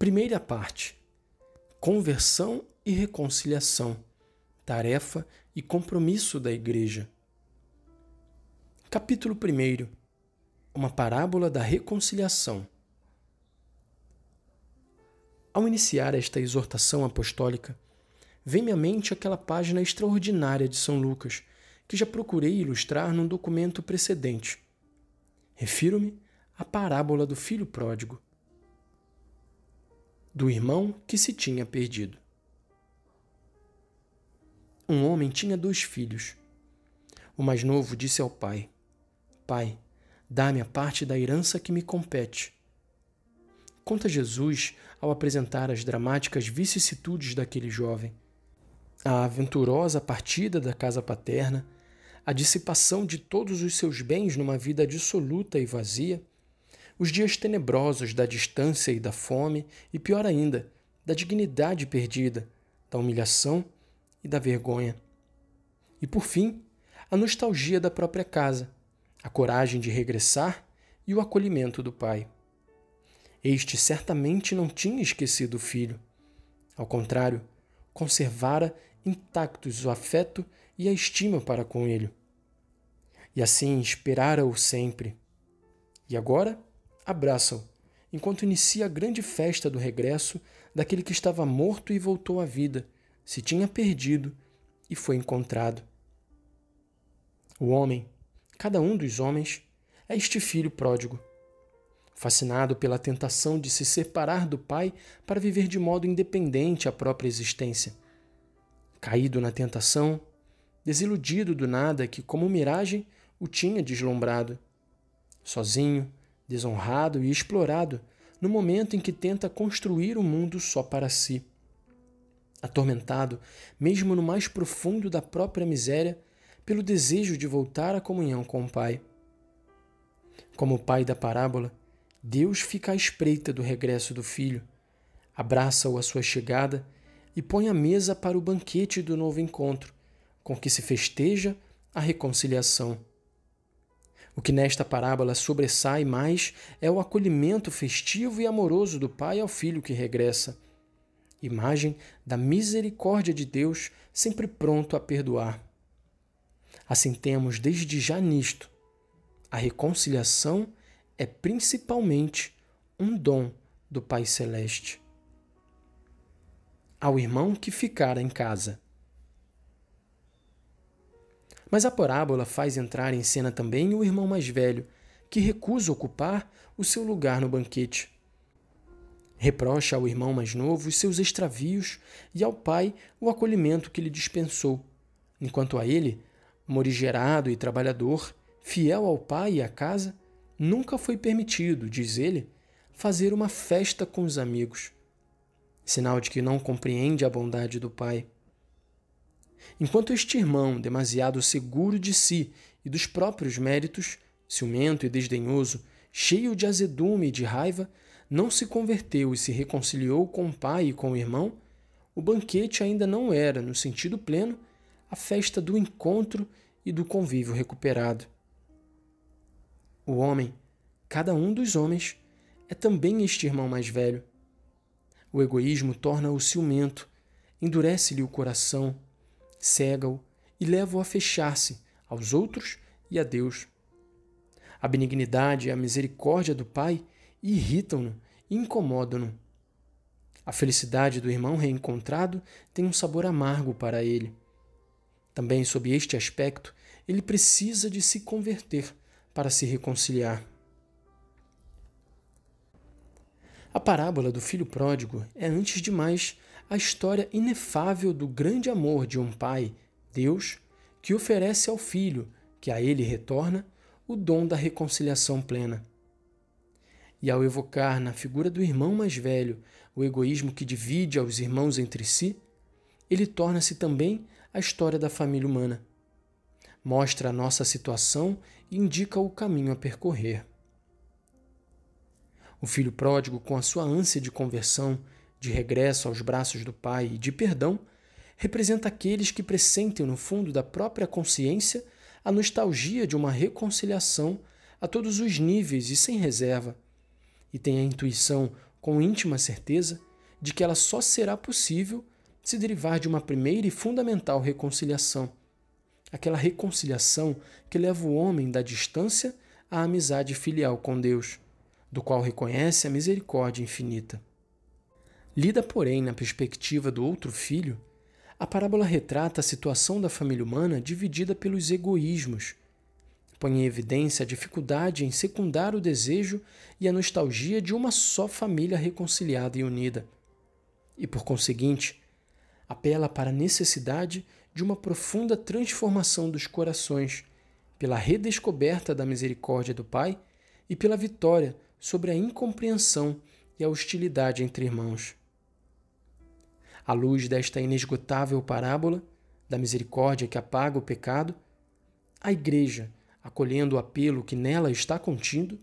Primeira parte: Conversão e reconciliação, tarefa e compromisso da Igreja. Capítulo 1 Uma parábola da reconciliação. Ao iniciar esta exortação apostólica, vem-me à mente aquela página extraordinária de São Lucas que já procurei ilustrar num documento precedente. Refiro-me à parábola do filho pródigo do irmão que se tinha perdido. Um homem tinha dois filhos. O mais novo disse ao pai: Pai, dá-me a parte da herança que me compete. Conta Jesus ao apresentar as dramáticas vicissitudes daquele jovem. A aventurosa partida da casa paterna, a dissipação de todos os seus bens numa vida dissoluta e vazia, os dias tenebrosos da distância e da fome, e pior ainda, da dignidade perdida, da humilhação e da vergonha. E por fim, a nostalgia da própria casa, a coragem de regressar e o acolhimento do pai. Este certamente não tinha esquecido o filho. Ao contrário, conservara intactos o afeto e a estima para com ele. E assim esperara-o sempre. E agora? Abraça-o, enquanto inicia a grande festa do regresso daquele que estava morto e voltou à vida, se tinha perdido e foi encontrado. O homem, cada um dos homens, é este filho pródigo. Fascinado pela tentação de se separar do pai para viver de modo independente a própria existência. Caído na tentação, desiludido do nada que, como miragem, o tinha deslumbrado. Sozinho, desonrado e explorado no momento em que tenta construir o um mundo só para si. Atormentado, mesmo no mais profundo da própria miséria, pelo desejo de voltar à comunhão com o Pai. Como o pai da parábola, Deus fica à espreita do regresso do filho, abraça-o à sua chegada e põe a mesa para o banquete do novo encontro, com que se festeja a reconciliação. O que nesta parábola sobressai mais é o acolhimento festivo e amoroso do pai ao filho que regressa. Imagem da misericórdia de Deus sempre pronto a perdoar. Assim temos desde já nisto. A reconciliação é principalmente um dom do Pai Celeste. Ao irmão que ficara em casa. Mas a parábola faz entrar em cena também o irmão mais velho, que recusa ocupar o seu lugar no banquete. Reprocha ao irmão mais novo os seus extravios e ao pai o acolhimento que lhe dispensou, enquanto a ele, morigerado e trabalhador, fiel ao pai e à casa, nunca foi permitido, diz ele, fazer uma festa com os amigos, sinal de que não compreende a bondade do pai. Enquanto este irmão, demasiado seguro de si e dos próprios méritos, ciumento e desdenhoso, cheio de azedume e de raiva, não se converteu e se reconciliou com o pai e com o irmão, o banquete ainda não era, no sentido pleno, a festa do encontro e do convívio recuperado. O homem, cada um dos homens, é também este irmão mais velho. O egoísmo torna-o ciumento, endurece-lhe o coração, cega-o e leva-o a fechar-se aos outros e a Deus. A benignidade e a misericórdia do Pai irritam-no e incomodam-no. A felicidade do irmão reencontrado tem um sabor amargo para ele. Também, sob este aspecto, ele precisa de se converter para se reconciliar. A parábola do filho pródigo é, antes de mais, a história inefável do grande amor de um pai, Deus, que oferece ao filho, que a ele retorna, o dom da reconciliação plena. E ao evocar na figura do irmão mais velho o egoísmo que divide aos irmãos entre si, ele torna-se também a história da família humana. Mostra a nossa situação e indica o caminho a percorrer. O filho pródigo, com a sua ânsia de conversão, de regresso aos braços do Pai e de perdão, representa aqueles que pressentem no fundo da própria consciência a nostalgia de uma reconciliação a todos os níveis e sem reserva, e têm a intuição com íntima certeza de que ela só será possível se derivar de uma primeira e fundamental reconciliação. Aquela reconciliação que leva o homem da distância à amizade filial com Deus, do qual reconhece a misericórdia infinita. Lida, porém, na perspectiva do outro filho, a parábola retrata a situação da família humana dividida pelos egoísmos. Põe em evidência a dificuldade em secundar o desejo e a nostalgia de uma só família reconciliada e unida. E, por conseguinte, apela para a necessidade de uma profunda transformação dos corações, pela redescoberta da misericórdia do Pai e pela vitória sobre a incompreensão e a hostilidade entre irmãos. À luz desta inesgotável parábola da misericórdia que apaga o pecado, a Igreja, acolhendo o apelo que nela está contido,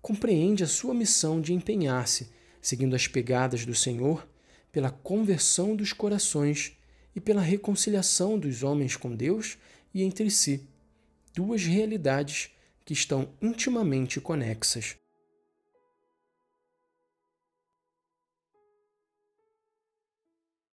compreende a sua missão de empenhar-se, seguindo as pegadas do Senhor, pela conversão dos corações e pela reconciliação dos homens com Deus e entre si, duas realidades que estão intimamente conexas.